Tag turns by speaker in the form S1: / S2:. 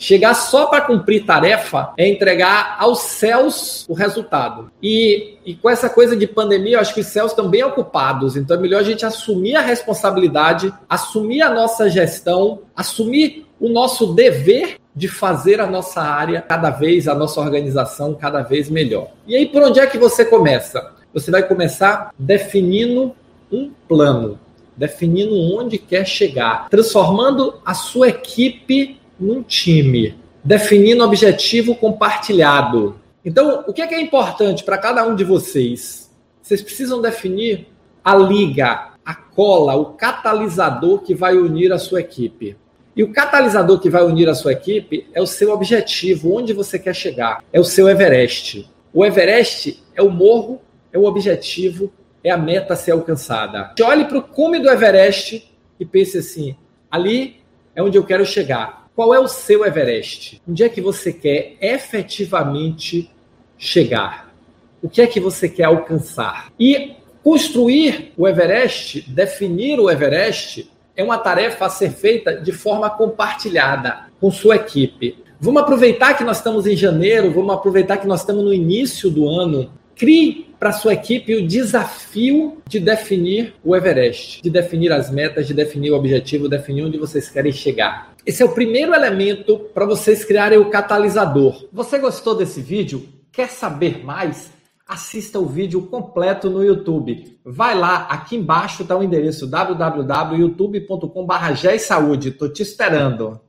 S1: Chegar só para cumprir tarefa é entregar aos céus o resultado. E, e com essa coisa de pandemia, eu acho que os céus estão bem ocupados. Então é melhor a gente assumir a responsabilidade, assumir a nossa gestão, assumir o nosso dever de fazer a nossa área cada vez, a nossa organização cada vez melhor. E aí, por onde é que você começa? Você vai começar definindo um plano, definindo onde quer chegar, transformando a sua equipe num time, definindo objetivo compartilhado. Então, o que é, que é importante para cada um de vocês? Vocês precisam definir a liga, a cola, o catalisador que vai unir a sua equipe. E o catalisador que vai unir a sua equipe é o seu objetivo, onde você quer chegar. É o seu Everest. O Everest é o morro, é o objetivo, é a meta a ser alcançada. Olhe para o cume do Everest e pense assim: ali é onde eu quero chegar. Qual é o seu Everest? Onde é que você quer efetivamente chegar? O que é que você quer alcançar? E construir o Everest, definir o Everest, é uma tarefa a ser feita de forma compartilhada com sua equipe. Vamos aproveitar que nós estamos em janeiro, vamos aproveitar que nós estamos no início do ano Crie para sua equipe o desafio de definir o Everest, de definir as metas, de definir o objetivo, definir onde vocês querem chegar. Esse é o primeiro elemento para vocês criarem o catalisador. Você gostou desse vídeo? Quer saber mais? Assista o vídeo completo no YouTube. Vai lá, aqui embaixo está o endereço www.youtube.com.br. Estou te esperando.